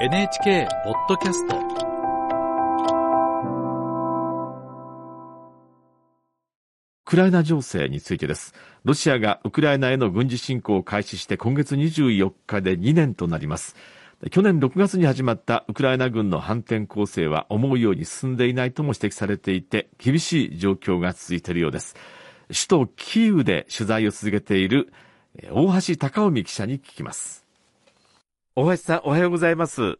NHK ポッドキャストウクライナ情勢についてです。ロシアがウクライナへの軍事侵攻を開始して今月24日で2年となります。去年6月に始まったウクライナ軍の反転攻勢は思うように進んでいないとも指摘されていて、厳しい状況が続いているようです。首都キーウで取材を続けている大橋隆臣記者に聞きます。大橋さん、おはようございます。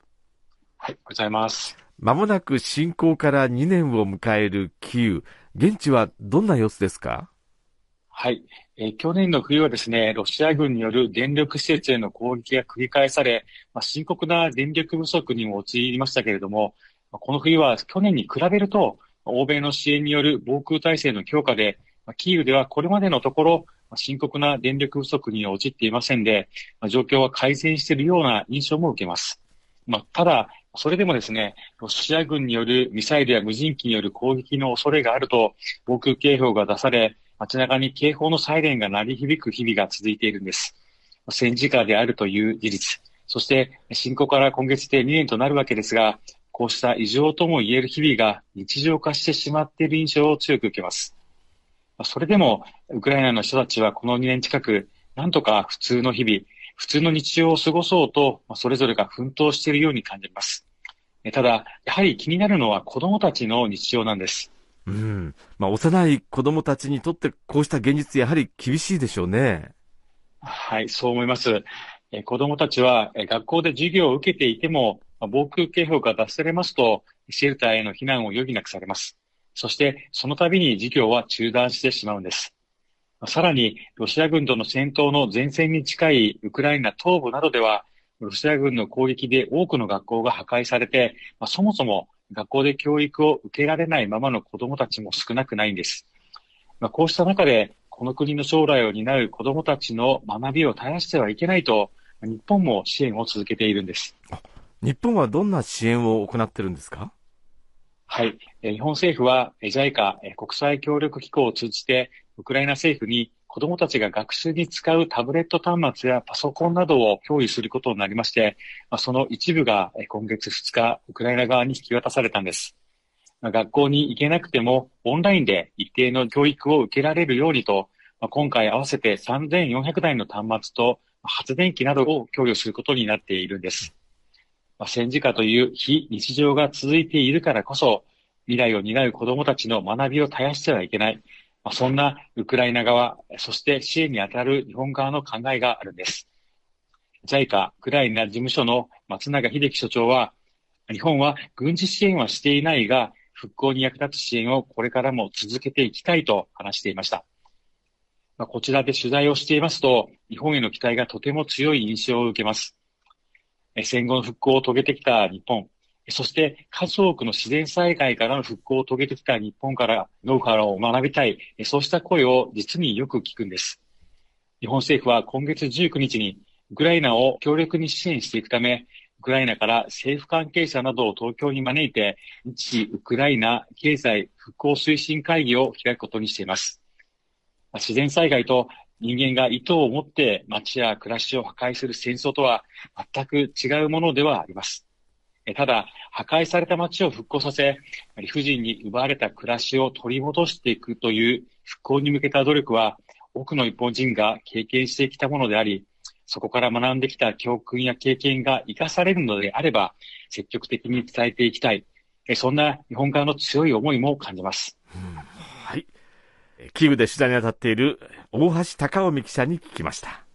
はい、ございます。まもなく侵攻から2年を迎えるキーウ。現地はどんな様子ですか？はい、えー去年の冬はですね、ロシア軍による電力施設への攻撃が繰り返され、まあ、深刻な電力不足にも陥りましたけれども、まあこの冬は去年に比べると、欧米の支援による防空体制の強化で、まあキーウではこれまでのところ、まあ深刻な電力不足に陥っていませんで、状況は改善しているような印象も受けます。まあ、ただ、それでもですね、ロシア軍によるミサイルや無人機による攻撃の恐れがあると、防空警報が出され、街中に警報のサイレンが鳴り響く日々が続いているんです。戦時下であるという事実、そして侵攻から今月で2年となるわけですが、こうした異常とも言える日々が日常化してしまっている印象を強く受けます。それでも、ウクライナの人たちはこの2年近く、なんとか普通の日々、普通の日常を過ごそうと、それぞれが奮闘しているように感じます。ただ、やはり気になるのは子供たちの日常なんです。うん。まあ、幼い子供たちにとってこうした現実やはり厳しいでしょうね。はい、そう思います。えー子供たちはえー学校で授業を受けていても、まあ防空警報が出されますと、シェルターへの避難を余儀なくされます。そして、その度に授業は中断してしまうんです。さらに、ロシア軍との戦闘の前線に近いウクライナ東部などでは、ロシア軍の攻撃で多くの学校が破壊されて、まあそもそも学校で教育を受けられないままの子供たちも少なくないんです。まあ、こうした中で、この国の将来を担う子供たちの学びを絶やしてはいけないと、日本も支援を続けているんです。日本はどんな支援を行ってるんですか？はい。日本政府は、JICA、国際協力機構を通じて、ウクライナ政府に子供たちが学習に使うタブレット端末やパソコンなどを共有することになりまして、その一部が今月2日、ウクライナ側に引き渡されたんです。学校に行けなくても、オンラインで一定の教育を受けられるようにと、今回合わせて3400台の端末と発電機などを供与することになっているんです。まあ戦時下という非日常が続いているからこそ、未来を担う子供たちの学びを絶やしてはいけない。まあそんなウクライナ側、そして支援に当たる日本側の考えがあるんです。JICA ウクライナ事務所の松永秀樹所長は、日本は軍事支援はしていないが、復興に役立つ支援をこれからも続けていきたいと話していました。まあこちらで取材をしていますと、日本への期待がとても強い印象を受けます。戦後の復興を遂げてきた日本、そして数多くの自然災害からの復興を遂げてきた日本からノウハウを学びたい、そうした声を実によく聞くんです。日本政府は今月19日にウクライナを強力に支援していくため、ウクライナから政府関係者などを東京に招いて、日ウクライナ経済復興推進会議を開くことにしています。自然災害と人間が意図を持って街や暮らしを破壊する戦争とは全く違うものではあります。ただ、破壊された街を復興させ、理不尽に奪われた暮らしを取り戻していくという復興に向けた努力は、多くの日本人が経験してきたものであり、そこから学んできた教訓や経験が生かされるのであれば、積極的に伝えていきたい。そんな日本側の強い思いも感じます。はい。キーウで取材に当たっている大橋隆臣記者に聞きました。